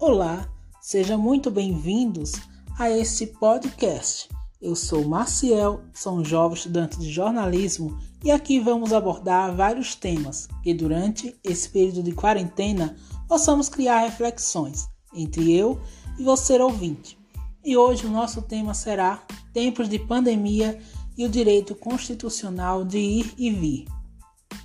Olá, sejam muito bem-vindos a este podcast. Eu sou Maciel, sou um jovem estudante de jornalismo e aqui vamos abordar vários temas que durante esse período de quarentena possamos criar reflexões entre eu e você ouvinte. E hoje o nosso tema será Tempos de Pandemia e o Direito Constitucional de Ir e Vir.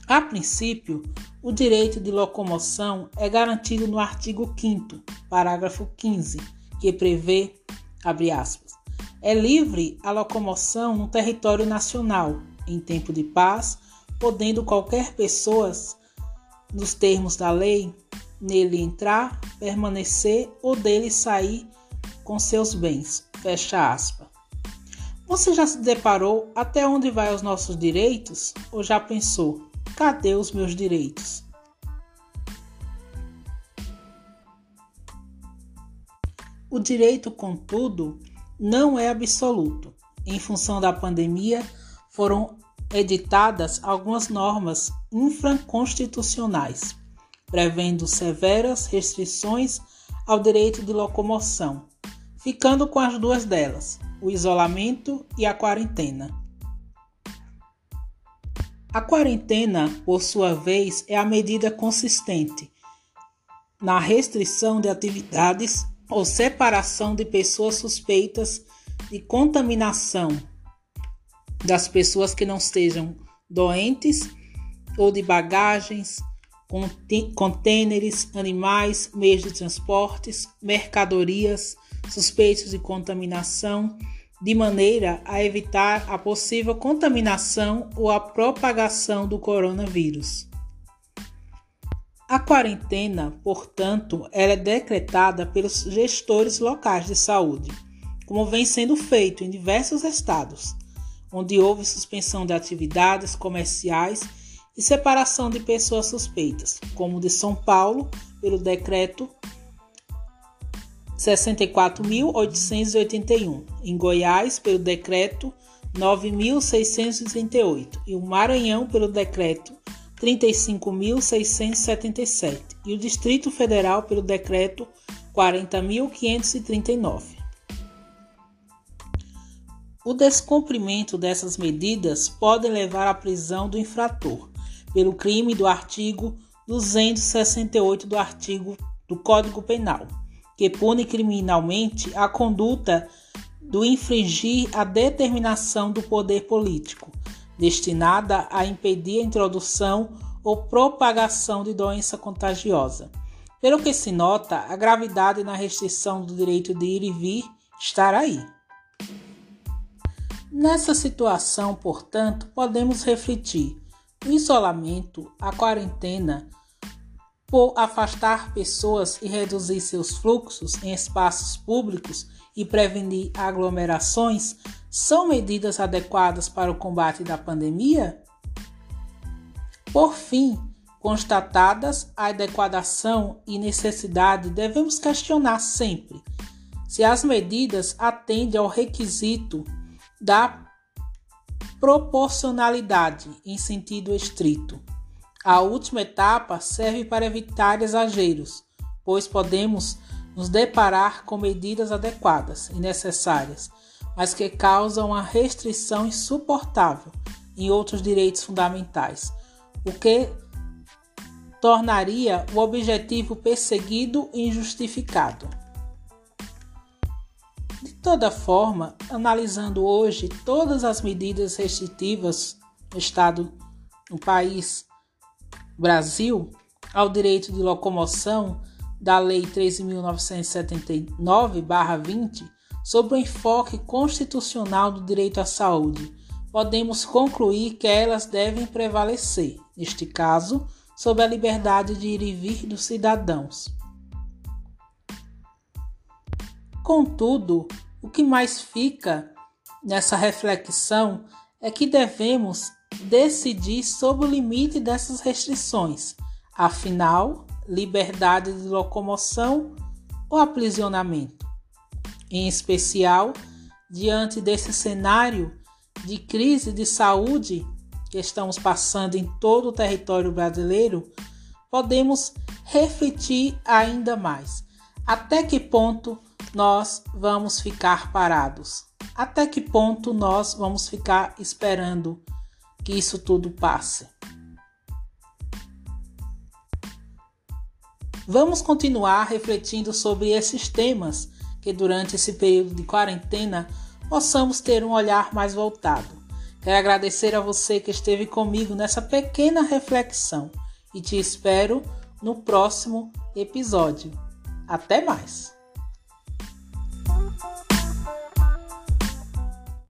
A princípio, o direito de locomoção é garantido no artigo 5 parágrafo 15, que prevê, abre aspas, é livre a locomoção no território nacional, em tempo de paz, podendo qualquer pessoa, nos termos da lei, nele entrar, permanecer ou dele sair com seus bens. Fecha aspas. Você já se deparou até onde vai os nossos direitos? Ou já pensou, cadê os meus direitos? O direito, contudo, não é absoluto. Em função da pandemia, foram editadas algumas normas infraconstitucionais, prevendo severas restrições ao direito de locomoção, ficando com as duas delas, o isolamento e a quarentena. A quarentena, por sua vez, é a medida consistente na restrição de atividades ou separação de pessoas suspeitas de contaminação das pessoas que não estejam doentes ou de bagagens, contêineres, animais, meios de transportes, mercadorias suspeitos de contaminação, de maneira a evitar a possível contaminação ou a propagação do coronavírus. A quarentena, portanto, é decretada pelos gestores locais de saúde, como vem sendo feito em diversos estados, onde houve suspensão de atividades comerciais e separação de pessoas suspeitas, como de São Paulo, pelo decreto 64.881, em Goiás, pelo decreto 9.638 e o Maranhão, pelo decreto 35.677 e o Distrito Federal pelo Decreto 40.539. O descumprimento dessas medidas pode levar à prisão do infrator pelo crime do artigo 268 do artigo do Código Penal, que pune criminalmente a conduta do infringir a determinação do poder político destinada a impedir a introdução ou propagação de doença contagiosa. Pelo que se nota, a gravidade na restrição do direito de ir e vir estará aí. Nessa situação, portanto, podemos refletir o isolamento, a quarentena, por afastar pessoas e reduzir seus fluxos em espaços públicos e prevenir aglomerações são medidas adequadas para o combate da pandemia? Por fim, constatadas a adequação e necessidade, devemos questionar sempre se as medidas atendem ao requisito da proporcionalidade em sentido estrito. A última etapa serve para evitar exageros, pois podemos nos deparar com medidas adequadas e necessárias, mas que causam uma restrição insuportável em outros direitos fundamentais, o que tornaria o objetivo perseguido injustificado. De toda forma, analisando hoje todas as medidas restritivas no Estado, no país Brasil, ao direito de locomoção, da Lei 13.979-20 sobre o enfoque constitucional do direito à saúde, podemos concluir que elas devem prevalecer, neste caso, sobre a liberdade de ir e vir dos cidadãos. Contudo, o que mais fica nessa reflexão é que devemos decidir sobre o limite dessas restrições. Afinal, liberdade de locomoção ou aprisionamento. Em especial, diante desse cenário de crise de saúde que estamos passando em todo o território brasileiro, podemos refletir ainda mais. Até que ponto nós vamos ficar parados? Até que ponto nós vamos ficar esperando que isso tudo passe? Vamos continuar refletindo sobre esses temas que durante esse período de quarentena possamos ter um olhar mais voltado. Quero agradecer a você que esteve comigo nessa pequena reflexão e te espero no próximo episódio. Até mais!